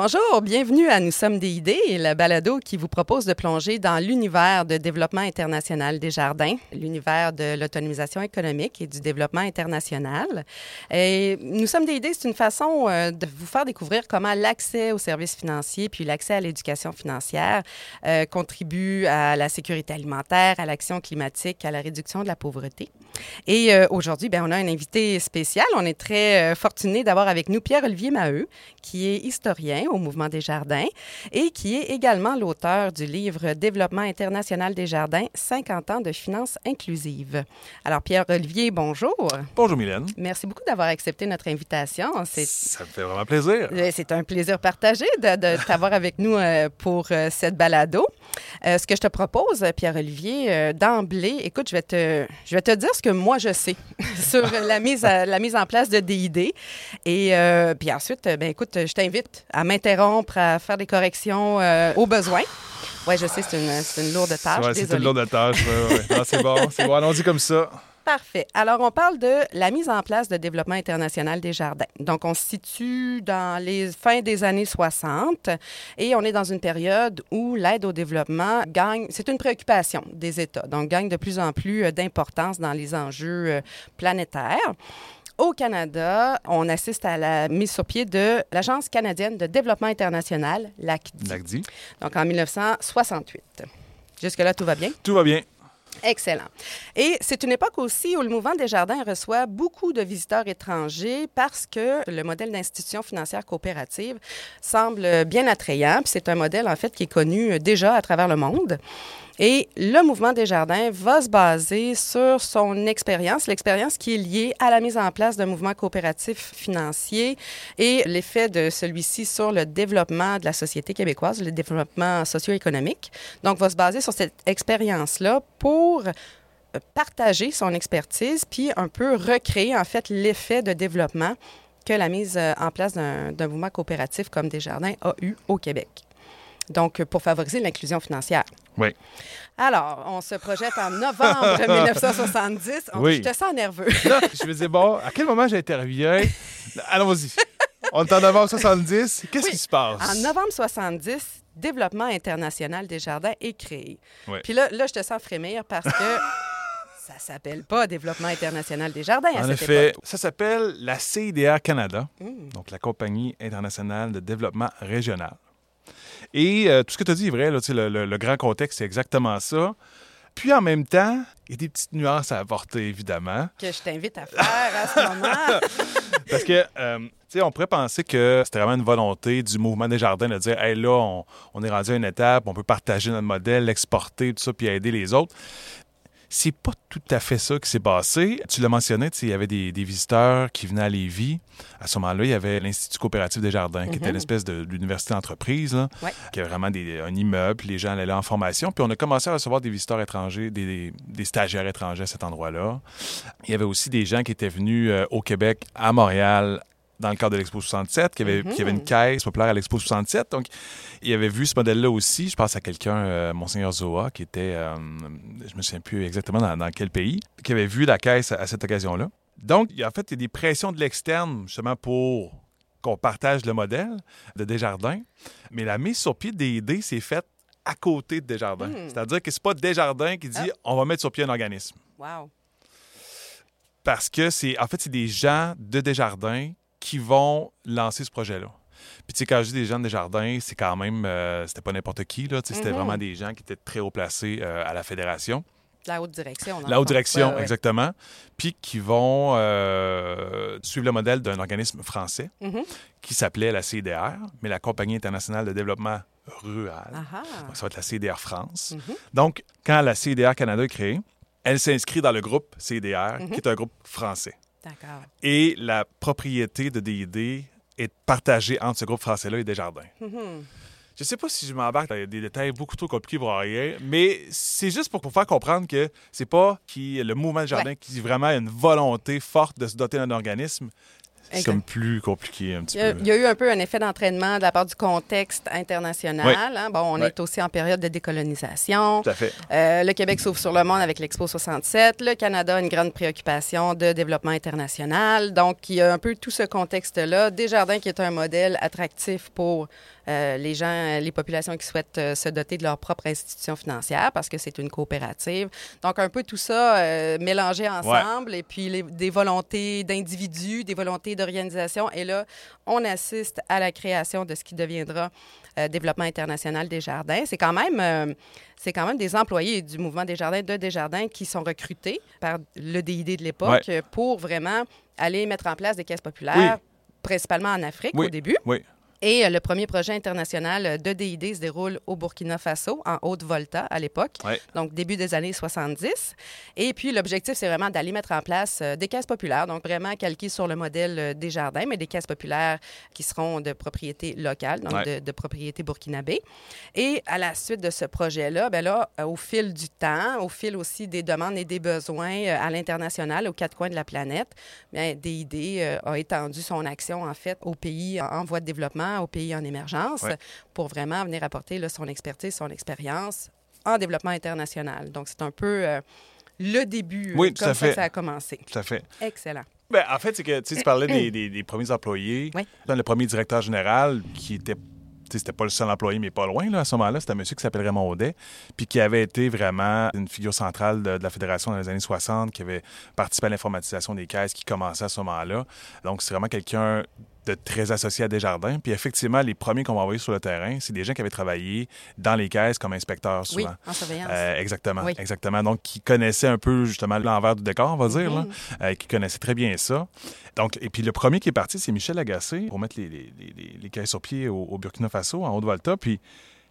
bonjour, bienvenue à Nous sommes des idées, le balado qui vous propose de plonger dans l'univers de développement international des jardins, l'univers de l'autonomisation économique et du développement international. Et Nous sommes des idées, c'est une façon euh, de vous faire découvrir comment l'accès aux services financiers puis l'accès à l'éducation financière euh, contribue à la sécurité alimentaire, à l'action climatique, à la réduction de la pauvreté. Et euh, aujourd'hui, ben, on a un invité spécial. On est très fortuné d'avoir avec nous Pierre-Olivier Maheu, qui est historien au Mouvement des Jardins et qui est également l'auteur du livre Développement international des jardins, 50 ans de finances inclusives. Alors, Pierre-Olivier, bonjour. Bonjour, Mylène. Merci beaucoup d'avoir accepté notre invitation. Ça me fait vraiment plaisir. Euh, c'est un plaisir partagé de, de t'avoir avec nous pour cette balado. ce que je te propose, Pierre-Olivier, d'emblée, écoute, je vais te, je vais te dire ce que moi je sais sur la mise, la mise en place de DID. Et euh, puis ensuite, ben écoute, je t'invite à m'interrompre, à faire des corrections euh, au besoin. Oui, je sais, c'est une, une, lourde tâche. Ouais, c'est une lourde tâche. c'est bon, c'est bon. Allons-y comme ça. Parfait. Alors, on parle de la mise en place de développement international des jardins. Donc, on se situe dans les fins des années 60 et on est dans une période où l'aide au développement gagne, c'est une préoccupation des États, donc gagne de plus en plus euh, d'importance dans les enjeux euh, planétaires. Au Canada, on assiste à la mise sur pied de l'Agence canadienne de développement international, l'ACDI. L'ACDI. Donc, en 1968. Jusque-là, tout va bien? Tout va bien. Excellent. Et c'est une époque aussi où le mouvement des jardins reçoit beaucoup de visiteurs étrangers parce que le modèle d'institution financière coopérative semble bien attrayant. c'est un modèle, en fait, qui est connu déjà à travers le monde. Et le mouvement des jardins va se baser sur son expérience, l'expérience qui est liée à la mise en place d'un mouvement coopératif financier et l'effet de celui-ci sur le développement de la société québécoise, le développement socio-économique. Donc, va se baser sur cette expérience-là pour partager son expertise, puis un peu recréer en fait l'effet de développement que la mise en place d'un mouvement coopératif comme Desjardins a eu au Québec donc pour favoriser l'inclusion financière. Oui. Alors, on se projette en novembre 1970. oui. Je te sens nerveux. je me disais, bon, à quel moment j'interviens? Allons-y. On est en novembre 70. Qu'est-ce qui se passe? En novembre 70, Développement international des jardins est créé. Oui. Puis là, là, je te sens frémir parce que ça s'appelle pas Développement international des jardins à en effet, ça s'appelle la CIDR Canada, hmm. donc la Compagnie internationale de développement régional. Et euh, tout ce que tu as dit est vrai, là, le, le, grand contexte, c'est exactement ça. Puis en même temps, il y a des petites nuances à apporter, évidemment. Que je t'invite à faire à ce moment. Parce que, euh, tu sais, on pourrait penser que c'était vraiment une volonté du mouvement des jardins de dire, hey, là, on, on est rendu à une étape, on peut partager notre modèle, l'exporter, tout ça, puis aider les autres. C'est pas tout à fait ça qui s'est passé. Tu l'as mentionné, il y avait des, visiteurs qui venaient à Lévis. À ce moment-là, il y avait l'Institut coopératif des jardins, qui était une mhm. espèce d'université d'entreprise, qui avait vraiment des, un immeuble, les gens allaient là en formation. Puis on a commencé à recevoir des visiteurs étrangers, des, des stagiaires étrangers à cet endroit-là. Il y avait aussi des gens qui étaient venus euh, au Québec, à Montréal, dans le cadre de l'Expo 67, qui avait, qui avait une mhm. caisse populaire à l'Expo 67. Donc, il avait vu ce modèle-là aussi. Je pense à quelqu'un, euh, Monseigneur Zoa, qui était, euh, je me souviens plus exactement dans, quel pays, qui avait vu la caisse à, cette occasion-là. Donc, en fait, il y a des pressions de l'externe, justement, pour qu'on partage le modèle de Desjardins. Mais la mise sur pied des idées s'est faite à côté de Desjardins. Hmm. C'est-à-dire que c'est pas Desjardins qui dit ah. on va mettre sur pied un organisme. Wow. Parce que c'est en fait c'est des gens de Desjardins qui vont lancer ce projet-là. Puis, tu sais, quand je dis des gens de jardins, c'est quand même, euh, c'était pas n'importe qui, là. C'était mhm. vraiment des gens qui étaient très haut placés euh, à la fédération. La haute direction. La haute direction, exactement. Puis qui vont euh, suivre le modèle d'un organisme français mhm. qui s'appelait la CDR, mais la Compagnie internationale de développement rural. ça va être la CDR France. Mhm. Donc, quand la CDR Canada est créée, elle s'inscrit dans le groupe CDR, qui est un groupe français. Et la propriété de DID est partagée entre ce groupe français-là et Desjardins. Mm Je sais pas si je m'embarque dans des détails beaucoup trop compliqués pour rien, mais c'est juste pour, faire comprendre que c'est pas qui le mouvement Desjardins qui vraiment une volonté forte de se doter d'un organisme. C'est comme plus compliqué un petit il y a, peu. Il y a eu un peu un effet d'entraînement de la part du contexte international. Oui. hein. Bon, on Oui. est aussi en période de décolonisation. Tout à fait. Euh, le Québec s'ouvre sur le monde avec l'Expo 67. Le Canada a une grande préoccupation de développement international. Donc, il y a un peu tout ce contexte-là. Desjardins qui est un modèle attractif pour les gens, les populations qui souhaitent euh, se doter de leur propre institution financière parce que c'est une coopérative. Donc, un peu tout ça euh, mélangé ensemble et puis les- des volontés d'individus, des volontés d'organisation. Et là, on assiste à la création de ce qui deviendra euh, Développement international des jardins. C'est quand même... euh, c'est quand même des employés du mouvement des jardins de Desjardins qui sont recrutés par le DID de l'époque euh, pour vraiment aller mettre en place des caisses populaires, principalement en Afrique Oui. au début. Oui. Et euh, le premier projet international de DID se déroule au Burkina Faso, en Haute-Volta à l'époque, Ouais. donc début des années 70. Et puis l'objectif, c'est vraiment d'aller mettre en place euh, des caisses populaires, donc vraiment calquées sur le modèle euh, des jardins, mais des caisses populaires qui seront de propriété locale, donc Ouais. de, de propriété burkinabé. Et à la suite de ce projet-là, ben là, au fil du temps, au fil aussi des demandes et des besoins à l'international, aux quatre coins de la planète, bien, DID a étendu son action, en fait, aux pays en voie de développement, aux pays en émergence, Ouais. pour vraiment venir apporter là, son expertise, son expérience en développement international. Donc, c'est un peu euh, le début, euh, Oui, tout comme à ça fait. que ça a commencé. Tout à fait. Excellent. Ben, en fait, c'est que tu parlais des, des- des premiers employés. Oui. Le premier directeur général, qui était. C'était pas le seul employé, mais pas loin là, à ce moment-là. C'était un monsieur qui s'appelle Raymond Audet, puis qui avait été vraiment une figure centrale de, de la Fédération dans les années 60, qui avait participé à l'informatisation des caisses, qui commençait à ce moment-là. Donc, c'est vraiment quelqu'un de très associé à Desjardins. Puis effectivement, les premiers qu'on va envoyer sur le terrain, c'est des gens qui avaient travaillé dans les caisses comme inspecteurs Oui, souvent. en surveillance. Euh, exactement, Oui. exactement. Donc, qui connaissait un peu justement l'envers du décor, on va dire, là, euh, qui connaissait très bien ça. Donc, et puis le premier qui est parti, c'est Michel Agacé pour mettre les, les, les- les- les caisses sur pied au, au Burkina Faso, en Haute-Volta. Puis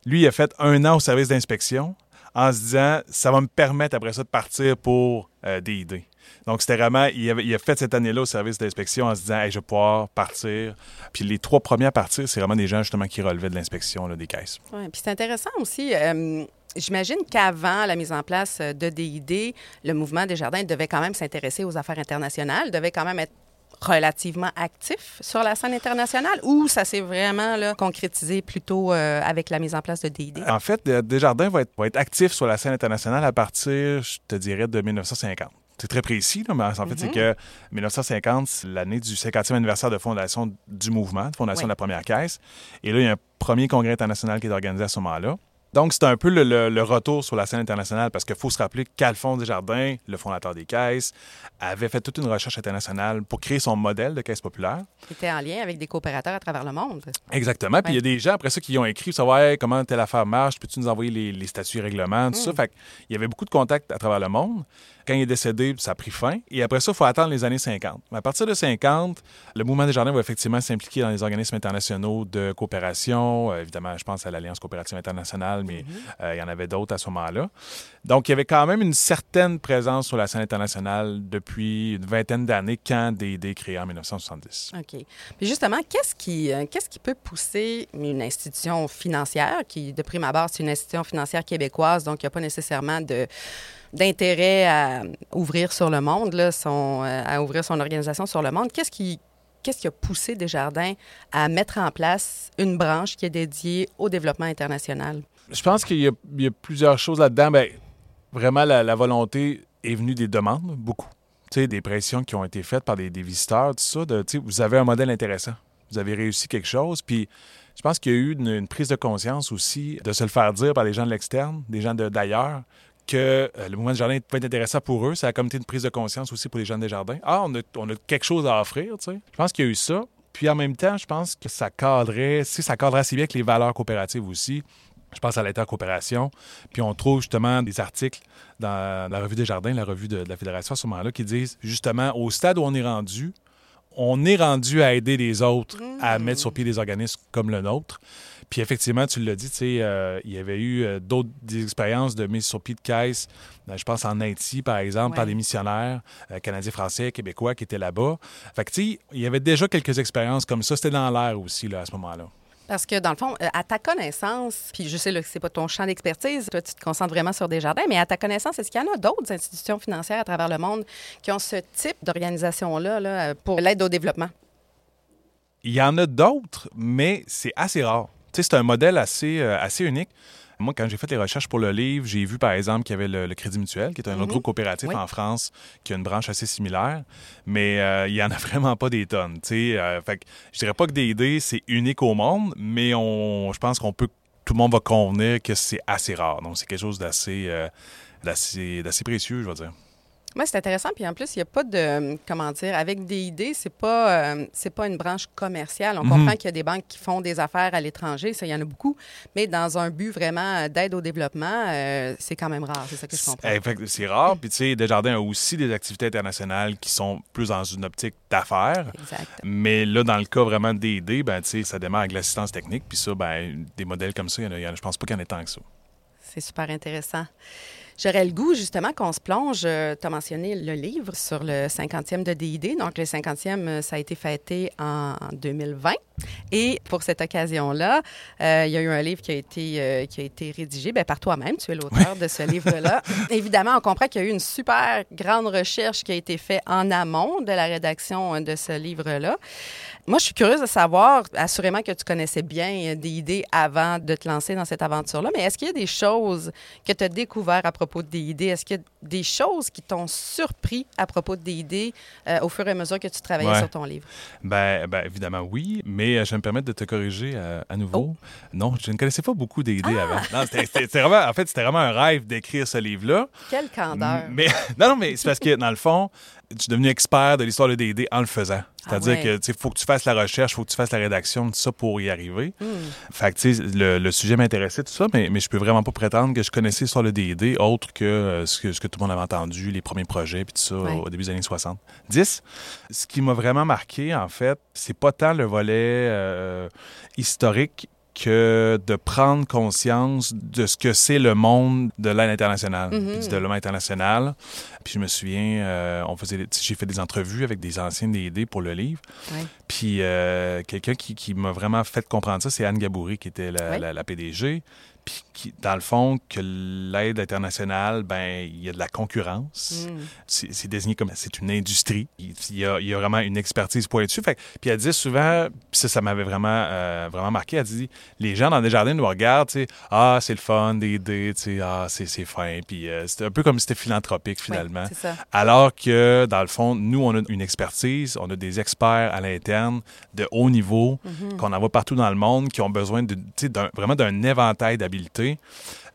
lui, il a fait un an au service d'inspection en se disant, ça va me permettre après ça de partir pour euh, des idées. Donc, c'était vraiment, il, avait- il a fait cette année-là au service d'inspection en se disant, hey, je vais pouvoir partir. Puis les trois premiers à partir, c'est vraiment des gens justement qui relevaient de l'inspection des caisses. Ouais, puis c'est intéressant aussi. euh, J'imagine qu'avant la mise en place de DID, le mouvement des jardins devait quand même s'intéresser aux affaires internationales, devait quand même être relativement actif sur la scène internationale ou ça s'est vraiment là, concrétisé plutôt euh, avec la mise en place de DID? En fait, euh, Desjardins va être, va être actif sur la scène internationale à partir, je te dirais, de 1950. C'est très précis, là, mais en fait, c'est que 1950, c'est l'année du 50e anniversaire de fondation du mouvement, de fondation Oui. de la première caisse. Et là, il y a un premier congrès international qui est organisé à ce moment-là. Donc, c'est un peu le, le- le retour sur la scène internationale parce qu'il faut se rappeler qu'Alphonse Desjardins, le fondateur des caisses, avait fait toute une recherche internationale pour créer son modèle de caisse populaire. Qui était en lien avec des coopérateurs à travers le monde. Exactement. Puis il y a des gens après ça qui ont écrit savoir Hey, comment telle affaire marche, peux-tu nous envoyer les, les statuts et règlements, tout ça. Fait il y avait beaucoup de contacts à travers le monde. Quand il est décédé, ça a pris fin. Et après ça, il faut attendre les années 50. Mais à partir de 50, le mouvement des jardins va effectivement s'impliquer dans les organismes internationaux de coopération. Euh, évidemment, je pense à l'Alliance coopérative internationale, mais euh, il y en avait d'autres à ce moment-là. Donc, il y avait quand même une certaine présence sur la scène internationale depuis une vingtaine d'années quand DD créé en 1970. OK. Puis justement, qu'est-ce qui, euh, qui peut pousser une institution financière, qui, de prime abord, c'est une institution financière québécoise, donc il n'y a pas nécessairement d'intérêt à ouvrir sur le monde, son, euh, à ouvrir son organisation sur le monde? Qu'est-ce qui, qu'est-ce qui a poussé Desjardins à mettre en place une branche qui est dédiée au développement international? Je pense qu'il y, a- plusieurs choses là-dedans. Ben, vraiment, la, volonté est venue des demandes, beaucoup. Tu sais, des pressions qui ont été faites par des, visiteurs, tout ça. De, vous avez un modèle intéressant. Vous avez réussi quelque chose. Puis, je pense qu'il y a eu une, prise de conscience aussi de se le faire dire par des gens de l'externe, des gens d'ailleurs, que euh, le mouvement de jardin peut être intéressant pour eux. Ça a comme une prise de conscience aussi pour les gens des jardins. Ah, on a, on a quelque chose à offrir, tu sais. Je pense qu'il y a eu ça. Puis en même temps, je pense que ça cadrait, si ça cadrait assez bien avec les valeurs coopératives aussi. Je pense à l'intercoopération. Puis on trouve justement des articles dans la revue des jardins, la revue de, de la Fédération à ce moment-là, qui disent justement au stade où on est rendu, on est rendu à aider les autres à mettre sur pied des organismes comme le nôtre. Puis effectivement, tu l'as dit, tu sais, euh, il y avait eu euh, d'autres expériences de mise sur pied de caisse, euh, je pense en Haïti, par exemple, par des missionnaires euh, canadiens, français, québécois qui étaient là-bas. Fait que, tu sais, il y avait déjà quelques expériences comme ça. C'était dans l'air aussi, là, à ce moment-là. Parce que, dans le fond, euh, à ta connaissance, puis je sais là, que c'est pas ton champ d'expertise, toi, tu te concentres vraiment sur des jardins, mais à ta connaissance, est-ce qu'il y en a d'autres institutions financières à travers le monde qui ont ce type d'organisation-là là, euh, pour l'aide au développement? Il y en a d'autres, mais c'est assez rare. Tu sais, c'est un modèle assez, euh, assez unique. Moi, quand j'ai fait les recherches pour le livre, j'ai vu, par exemple, qu'il y avait le, Crédit Mutuel, qui est un autre Mhm. groupe coopératif Oui. en France, qui a une branche assez similaire, mais euh, il y en a vraiment pas des tonnes. sais. Euh, fait que je dirais pas que des idées, c'est unique au monde, mais on, je pense qu'on peut, tout le monde va convenir que c'est assez rare. Donc, c'est quelque chose d'assez, euh, d'assez, d'assez précieux, je vais dire. Oui, c'est intéressant. Puis en plus, il n'y a pas de, comment dire, avec des idées, c'est pas, euh, c'est pas une branche commerciale. On Mhm. comprend qu'il y a des banques qui font des affaires à l'étranger, ça, il y en a beaucoup. Mais dans un but vraiment d'aide au développement, euh, c'est quand même rare. C'est ça que je comprends. Eh, C'est rare. Puis, tu sais, Desjardins a aussi des activités internationales qui sont plus dans une optique d'affaires. Exact. Mais là, dans le cas vraiment des idées, ben, tu sais, ça démarre avec l'assistance technique. Puis ça, ben, des modèles comme ça, il y en a- il y en a- je pense pas qu'il y en ait tant que ça. C'est super intéressant. J'aurais le goût, justement, qu'on se plonge. tu as mentionné le livre sur le 50e de DID. Donc, le 50e, euh, ça a été fêté en 2020. Et pour cette occasion-là, euh, il y a eu un livre qui a été, euh, qui a été rédigé ben, par toi-même. Tu es l'auteur de ce livre-là. Évidemment, on comprend qu'il y a eu une super grande recherche qui a été faite en amont de la rédaction euh, de ce livre-là. Moi, je suis curieuse de savoir, assurément que tu connaissais bien euh, des idées avant de te lancer dans cette aventure-là, mais est-ce qu'il y a des choses que tu as découvertes à propos de des idées? Est-ce qu'il y a des choses qui t'ont surpris à propos de des idées euh, au fur et à mesure que tu travaillais Ouais. sur ton livre? Ben, ben, évidemment, oui. Mais euh, je vais me permettre de te corriger euh, à nouveau. Oh. Non, je ne connaissais pas beaucoup des idées Ah! avant. Non, vraiment, en fait, c'était vraiment un rêve d'écrire ce livre-là. Quelle candeur! Mais, non, non, mais c'est parce que, dans le fond, je suis devenu expert de l'histoire de D&D en le faisant. C'est-à-dire Ah ouais. que, tu sais, faut que tu fasses la recherche, faut que tu fasses la rédaction, tout ça pour y arriver. Hmm. Fait que, tu sais, le, le sujet m'intéressait, tout ça, mais, mais je peux vraiment pas prétendre que je connaissais l'histoire de D&D autre que, euh, ce que ce que tout le monde avait entendu, les premiers projets, puis tout ça, Ouais. au début des années 60. 10. Ce qui m'a vraiment marqué, en fait, c'est pas tant le volet euh, historique que de prendre conscience de ce que c'est le monde de l'aide internationale, Mhm. du développement international. Puis je me souviens, euh, on faisait, j'ai fait des entrevues avec des anciens D&D pour le livre. Ouais. Puis euh, quelqu'un qui, qui m'a vraiment fait comprendre ça, c'est Anne Gaboury, qui était la, Oui. la- la PDG. Puis dans le fond, que l'aide internationale, ben il y a de la concurrence. Hmm. C'est désigné comme c'est une industrie. Il y, a, il y a vraiment une expertise pointue. Fait, puis elle dit souvent, puis ça, ça m'avait vraiment, euh, vraiment marqué. Elle dit les gens dans des jardins nous regardent, tu sais, ah c'est le fun, des idées, tu sais, ah c'est fin. Puis euh, c'était un peu comme si c'était philanthropique finalement. Oui, ça. Alors que, dans le fond, nous, on a une expertise, on a des experts à l'interne de haut niveau Mhm. qu'on envoie partout dans le monde, qui ont besoin de, vraiment d'un éventail d'habiletés.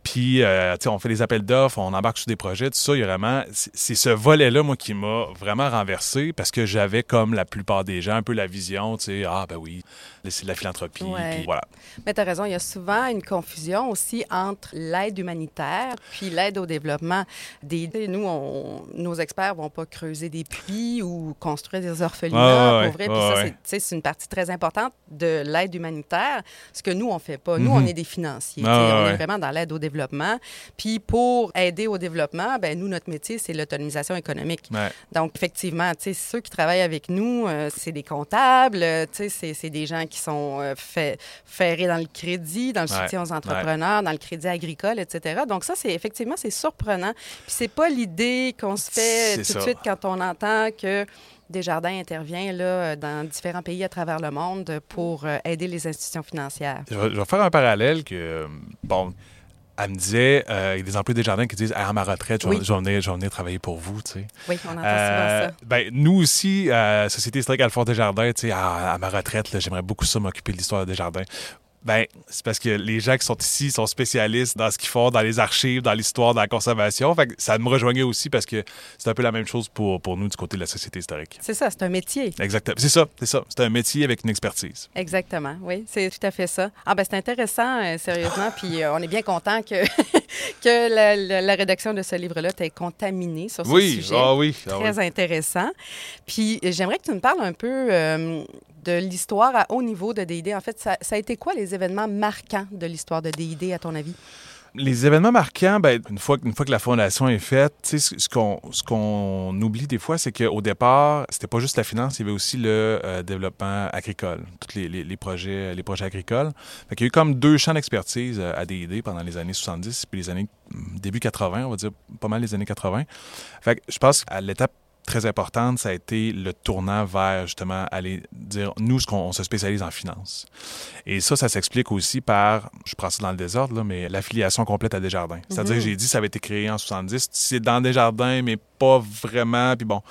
Puis, euh, tu sais, on fait des appels d'offres, on embarque sur des projets, tout ça. Il y a vraiment, c'est ce volet-là, moi, qui m'a vraiment renversé parce que j'avais, comme la plupart des gens, un peu la vision, tu sais, ah, ben oui, c'est de la philanthropie. Ouais. Puis voilà. Mais tu as raison, il y a souvent une confusion aussi entre l'aide humanitaire puis l'aide au développement. Des, nous, on- nos experts vont pas creuser des puits ou construire des orphelinats, ouais, pour vrai. ouais, Puis ça, ouais. c'est- une partie très importante de l'aide humanitaire, ce que nous, on fait pas. Nous, Mhm. on est des financiers. Ah, on est vraiment dans l'aide au développement. Puis pour aider au développement, ben nous, notre métier, c'est l'autonomisation économique. Ouais. Donc, effectivement, tu sais, ceux qui travaillent avec nous, euh, c'est des comptables, euh, tu sais, c'est- des gens qui sont euh, fait- ferrés dans le crédit, dans le Ouais, soutien aux entrepreneurs, dans le crédit agricole, etc. Donc, ça, c'est effectivement, c'est surprenant. Puis, c'est pas l'idée qu'on se fait tout ça. de suite quand on entend que Desjardins intervient là, dans différents pays à travers le monde pour aider les institutions financières. Je vais, faire un parallèle que, bon, elle me disait, euh, il y a des employés des jardins qui disent, Ah, à ma retraite, je vais, Oui. venir, travailler pour vous, tu sais. Oui, on entend Euh, souvent ça. ben, nous aussi, euh, Société historique Alfort Desjardins, tu sais, à, à ma retraite, j'aimerais beaucoup ça m'occuper de l'histoire des jardins. Ben, c'est parce que les gens qui sont ici sont spécialistes dans ce qu'ils font, dans les archives, dans l'histoire, dans la conservation. Fait que ça me rejoignait aussi parce que c'est un peu la même chose pour, pour nous du côté de la Société historique. C'est ça, c'est un métier. Exactement. C'est ça, c'est ça. C'est un métier avec une expertise. Exactement, oui, c'est tout à fait ça. Ah ben c'est intéressant, euh, sérieusement, puis euh, on est bien content que, que la, la- la rédaction de ce livre-là t'ait contaminé sur ce Oui, sujet. ah oui. ah oui. Très intéressant. Puis j'aimerais que tu me parles un peu euh, de l'histoire à haut niveau de DID. En fait, ça, a été quoi les événements marquants de l'histoire de DID, à ton avis? Les événements marquants, ben, une, fois, une fois que la fondation est faite, ce qu'on ce qu'on oublie des fois, c'est qu'au départ, c'était pas juste la finance, il y avait aussi le euh, développement agricole, tous les, les- projets, les projets agricoles. Qu'il y a eu comme deux champs d'expertise euh, à DID pendant les années 70 puis les années hum, début 80, on va dire pas mal les années 80. Fait que je pense qu'à l'étape très importante, ça a été le tournant vers justement aller dire nous, ce qu'on on se spécialise en finance. Et ça, ça s'explique aussi par, je prends ça dans le désordre, là, mais l'affiliation complète à Desjardins. C'est-à-dire que j'ai dit ça avait été créé en 70, c'est dans Desjardins, mais pas vraiment. Puis bon,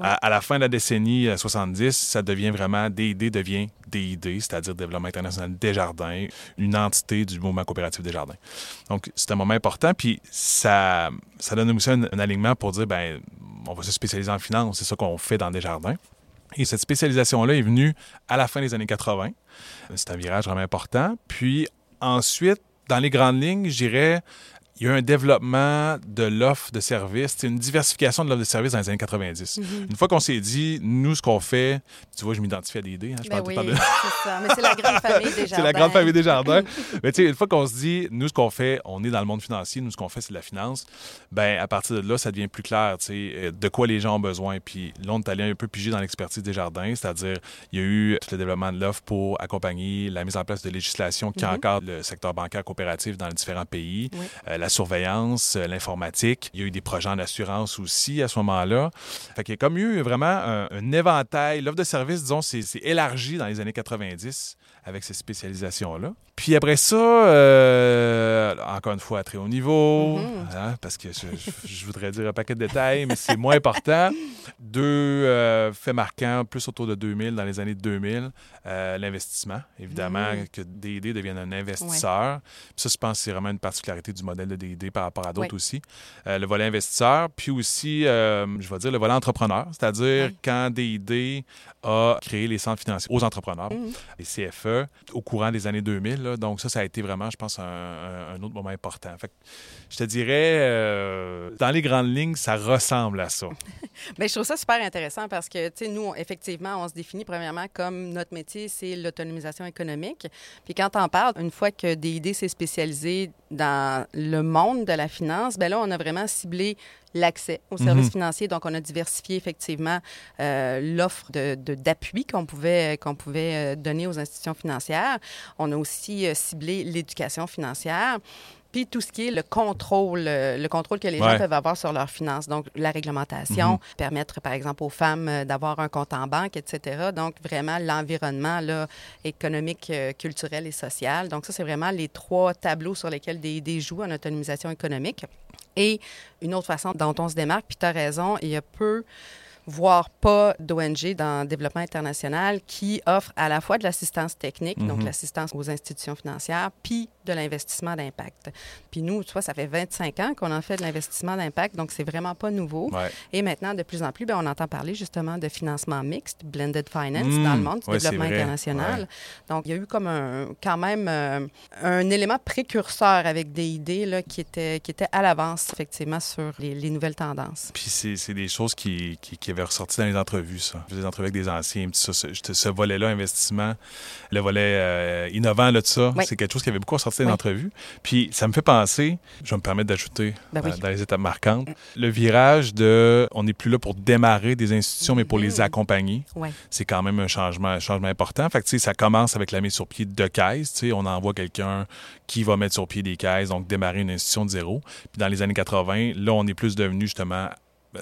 à, la fin de la décennie euh, 70, ça devient vraiment, DID devient DID, c'est-à-dire Développement international Desjardins, une entité du mouvement coopératif Desjardins. Donc, c'est un moment important, puis ça, ça donne aussi un, un alignement pour dire, ben on va se spécialiser en finance, c'est ça qu'on fait dans Desjardins. Et cette spécialisation-là est venue à la fin des années 80. C'est un virage vraiment important. Puis ensuite, dans les grandes lignes, je dirais, il y a eu un développement de l'offre de services, une diversification de l'offre de services dans les années 90. Une fois qu'on s'est dit, nous, ce qu'on fait, tu vois, je m'identifie à des idées. Hein, je Ben parle tout oui, le temps de- c'est ça. Mais c'est la grande famille des c'est la grande famille des jardins. Mais tu sais, une fois qu'on se dit, nous, ce qu'on fait, on est dans le monde financier, nous, ce qu'on fait, c'est de la finance, ben à partir de là, ça devient plus clair, tu sais, euh, de quoi les gens ont besoin. Puis là, on est allé un peu piger dans l'expertise des jardins, c'est-à-dire, il y a eu tout le développement de l'offre pour accompagner la mise en place de législation qui Mhm. encadre le secteur bancaire coopératif dans les différents pays, Oui. euh, la surveillance, euh, l'informatique. Il y a eu des projets en assurance aussi à ce moment-là. Fait qu'il y a comme eu vraiment un, un éventail. L'offre de services, disons, c'est c'est élargi dans les années 90 avec ces spécialisations-là. Puis après ça, euh, encore une fois, à très haut niveau, Mhm. hein, parce que je, voudrais dire un paquet de détails, mais c'est moins important. Deux euh, faits marquants, plus autour de 2000, dans les années 2000, euh, l'investissement, évidemment, Mhm. que DD devienne un investisseur. Puis ça, je pense c'est vraiment une particularité du modèle de DD par rapport à d'autres Oui. aussi. Euh, le volet investisseur, puis aussi, euh, je vais dire, le volet entrepreneur, c'est-à-dire Oui. quand DD a créé les centres financiers aux entrepreneurs, Mhm. les CFE, au courant des années 2000. là. Donc ça, ça a été vraiment, je pense, un, autre moment important. Fait que je te dirais, euh, dans les grandes lignes, ça ressemble à ça. Bien, je trouve ça super intéressant parce que, tu sais, nous, effectivement, on se définit premièrement comme notre métier, c'est l'autonomisation économique. Puis quand on parle, une fois que DID s'est spécialisé dans le monde de la finance, bien là, on a vraiment ciblé l'accès aux services Mhm. financiers. Donc, on a diversifié effectivement euh, l'offre de- de- d'appui qu'on pouvait, qu'on pouvait euh, donner aux institutions financières. On a aussi euh, ciblé l'éducation financière. Puis tout ce qui est le contrôle, euh, le contrôle que les Ouais. gens peuvent avoir sur leurs finances. Donc, la réglementation, permettre, par exemple, aux femmes euh, d'avoir un compte en banque, etc. Donc, vraiment, l'environnement économique, euh, culturel et social. Donc, ça, c'est vraiment les trois tableaux sur lesquels des, des jouent en autonomisation économique. Et une autre façon dont on se démarque, puis tu as raison, il y a peu voire pas d'ONG dans le développement international qui offre à la fois de l'assistance technique, donc Mhm. l'assistance aux institutions financières, puis de l'investissement d'impact. Puis nous, tu vois, ça fait 25 ans qu'on en fait de l'investissement d'impact, donc c'est vraiment pas nouveau. Ouais. Et maintenant, de plus en plus, ben, on entend parler justement de financement mixte, blended finance, Mm, dans le monde du ouais, développement international. ouais. Donc, il y a eu comme un, quand même euh, un élément précurseur avec des idées là, qui, étaient, qui étaient à l'avance, effectivement, sur les, les nouvelles tendances. Puis c'est c'est des choses qui, qui, qui avaient ressorti dans les entrevues, ça. Des entrevues avec des anciens, ça, ce, ce- volet-là, investissement, le volet euh, innovant là, de ça, Oui. c'est quelque chose qui avait beaucoup ressorti dans les Oui. entrevues. Puis ça me fait penser, je vais me permettre d'ajouter Ben oui. dans les étapes marquantes, le virage de on n'est plus là pour démarrer des institutions, mais pour les Mhm. accompagner. C'est quand même un changement, un changement important. Fait que, tu sais, ça commence avec la mise sur pied de caisses. Tu sais, on envoie quelqu'un qui va mettre sur pied des caisses, donc démarrer une institution de zéro. Puis dans les années 80, là, on est plus devenu justement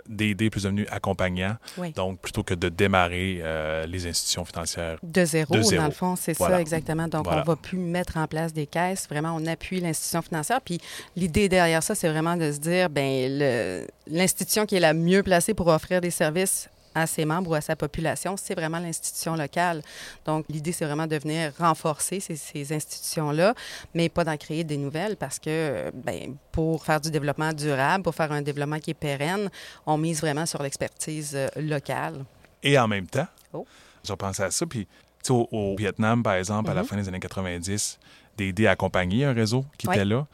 d'aider, plus devenu accompagnant. Oui. Donc, plutôt que de démarrer euh, les institutions financières. De zéro, De zéro. dans le fond, c'est Voilà. ça exactement. Donc, Voilà. on va plus mettre en place des caisses. Vraiment, on appuie l'institution financière. Puis, l'idée derrière ça, c'est vraiment de se dire, ben l'institution qui est la mieux placée pour offrir des services à ses membres ou à sa population, c'est vraiment l'institution locale. Donc, l'idée, c'est vraiment de venir renforcer ces, ces institutions-là, mais pas d'en créer des nouvelles parce que, ben, pour faire du développement durable, pour faire un développement qui est pérenne, on mise vraiment sur l'expertise euh, locale. Et en même temps, Oh. je repense à ça. Puis, tu sais, au, au Vietnam, par exemple, à la Mhm. fin des années 90, d'aider à accompagner un réseau qui Oui. était là,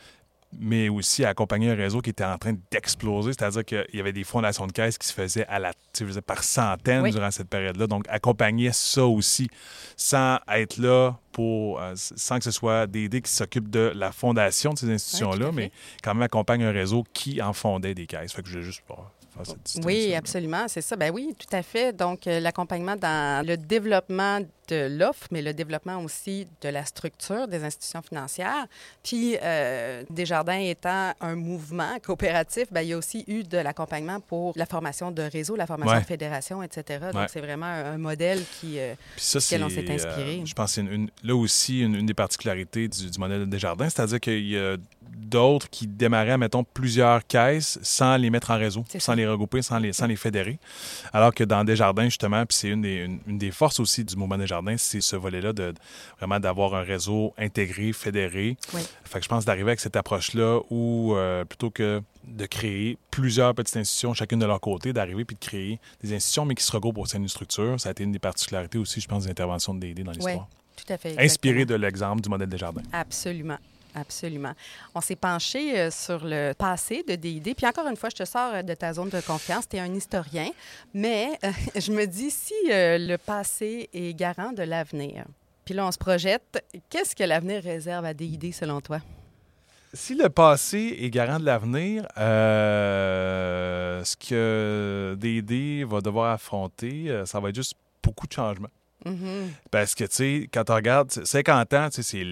mais aussi à accompagner un réseau qui était en train d'exploser. C'est-à-dire qu'il y avait des fondations de caisses qui se faisaient à la, dire, par centaines Oui. durant cette période-là. Donc, accompagner ça aussi, sans être là pour, euh, sans que ce soit d'aider qui s'occupent de la fondation de ces institutions-là, mais quand même accompagne un réseau qui en fondait des caisses. Fait que je voulais juste faire cette distinction. Oui, absolument, c'est ça. Ben oui, tout à fait. Donc, euh, l'accompagnement dans le développement de l'offre, mais le développement aussi de la structure des institutions financières. Puis, euh, Desjardins étant un mouvement coopératif, ben, il y a aussi eu de l'accompagnement pour la formation de réseau, la formation Ouais. de fédération, etc. Donc, Ouais. c'est vraiment un, un modèle qui... euh, ça, Duquel on s'est inspiré. euh, je pense que c'est là aussi une, une des particularités du, du modèle des jardins, c'est-à-dire qu'il y a d'autres qui démarraient, mettons, plusieurs caisses sans les mettre en réseau, sans ça. les regrouper, sans les, sans les fédérer. Alors que dans Desjardins, justement, puis c'est une des, une, une des forces aussi du mouvement Desjardins, c'est ce volet-là de, vraiment d'avoir un réseau intégré, fédéré. Oui. Fait que je pense d'arriver avec cette approche-là où, euh, plutôt que de créer plusieurs petites institutions, chacune de leur côté, d'arriver puis de créer des institutions, mais qui se regroupent au sein d'une structure, ça a été une des particularités aussi, je pense, des interventions de D&D dans l'histoire. tout à fait... Inspiré de l'exemple du modèle des jardins. Absolument. Absolument. On s'est penché euh, sur le passé de DID. Puis encore une fois, je te sors euh, de ta zone de confiance. Tu es un historien. Mais euh, je me dis, si le passé est garant de l'avenir, puis là, on se projette, qu'est-ce que l'avenir réserve à DID selon toi? Si le passé est garant de l'avenir, ce que D&D va devoir affronter, ça va être juste beaucoup de changements. Mhm. Parce que, tu sais, quand on regarde, c'est- 50 ans, c'est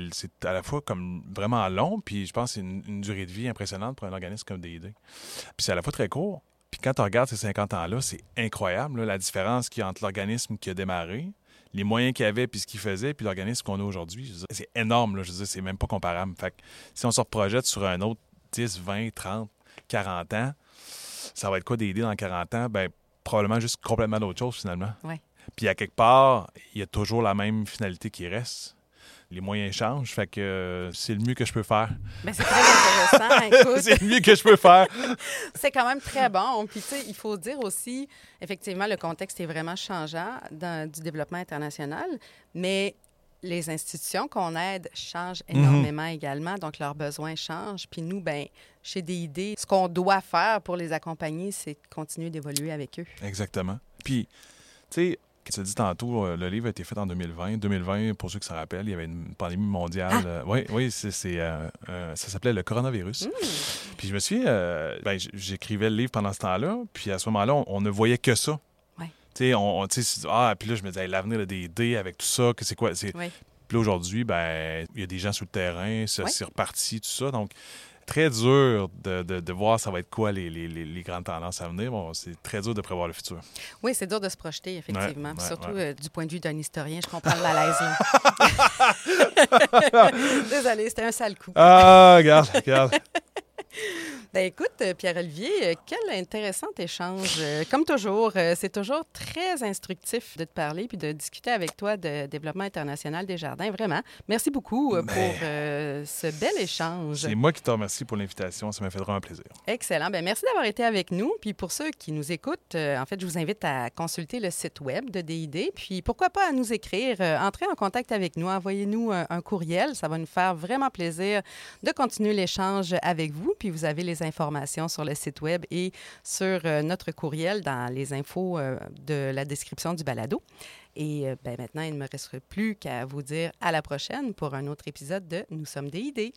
à la fois comme vraiment long, puis je pense que c'est une, durée de vie impressionnante pour un organisme comme D&D. Puis c'est à la fois très court. Puis quand on regarde ces 50 ans-là, c'est incroyable, là, la différence qu'il y a entre l'organisme qui a démarré, les moyens qu'il avait, puis ce qu'il faisait, puis l'organisme qu'on a aujourd'hui. C'est énorme, là, je veux dire, c'est même pas comparable. Fait que si on se reprojette sur un autre 10, 20, 30, 40 ans, ça va être quoi D&D dans 40 ans? Ben, probablement juste complètement d'autre chose, finalement. Ouais. Puis à quelque part, il y a toujours la même finalité qui reste. Les moyens changent, fait que euh, c'est le mieux que je peux faire. Ben, c'est très intéressant. C'est le mieux que je peux faire. c'est quand même très bon. Puis, tu sais, il faut dire aussi, effectivement, le contexte est vraiment changeant dans, du développement international, mais les institutions qu'on aide changent énormément également, donc leurs besoins changent. Puis nous, ben, chez DID, ce qu'on doit faire pour les accompagner, c'est continuer d'évoluer avec eux. Exactement. Puis, tu sais, tu as dit tantôt, euh, le livre a été fait en 2020. 2020, pour ceux qui s'en rappellent, il y avait une pandémie mondiale. Euh, oui, oui, c'est, euh, euh, ça s'appelait le coronavirus. Puis je me suis, ben, j- j'écrivais le livre pendant ce temps-là. Puis à ce moment-là, on, on ne voyait que ça. Ouais. Tu sais, on, on- ah, puis là, je me disais, Hey, l'avenir des dés avec tout ça, que c'est quoi? C'est... Oui. Puis là, aujourd'hui, ben, il y a des gens sur le terrain, ça, Ouais. c'est reparti, tout ça. Donc, très dur de, de, de voir ça va être quoi les, les, les- grandes tendances à venir. Bon, c'est très dur de prévoir le futur. Oui, c'est dur de se projeter, effectivement. Ouais, ouais, Surtout ouais. euh, du point de vue d'un historien. Je comprends le malaise. Désolée, c'était un sale coup. Ah, regarde, regarde. Ben écoute, euh, Pierre-Olivier, euh, quel intéressant échange. Euh, Comme toujours, c'est toujours très instructif de te parler puis de discuter avec toi de développement international des jardins. Vraiment. Merci beaucoup Mais- pour euh, ce bel échange. C'est moi qui te remercie pour l'invitation. Ça m'a fait vraiment plaisir. Excellent. Ben, merci d'avoir été avec nous. Puis pour ceux qui nous écoutent, en fait, je vous invite à consulter le site web de DID. Puis pourquoi pas à nous écrire, entrez en contact avec nous, envoyez-nous un, un courriel. Ça va nous faire vraiment plaisir de continuer l'échange avec vous. Puis vous avez les sur le site web et sur euh, notre courriel dans les infos euh, de la description du balado. Et euh, ben, maintenant, il ne me resterait plus qu'à vous dire à la prochaine pour un autre épisode de Nous sommes DID.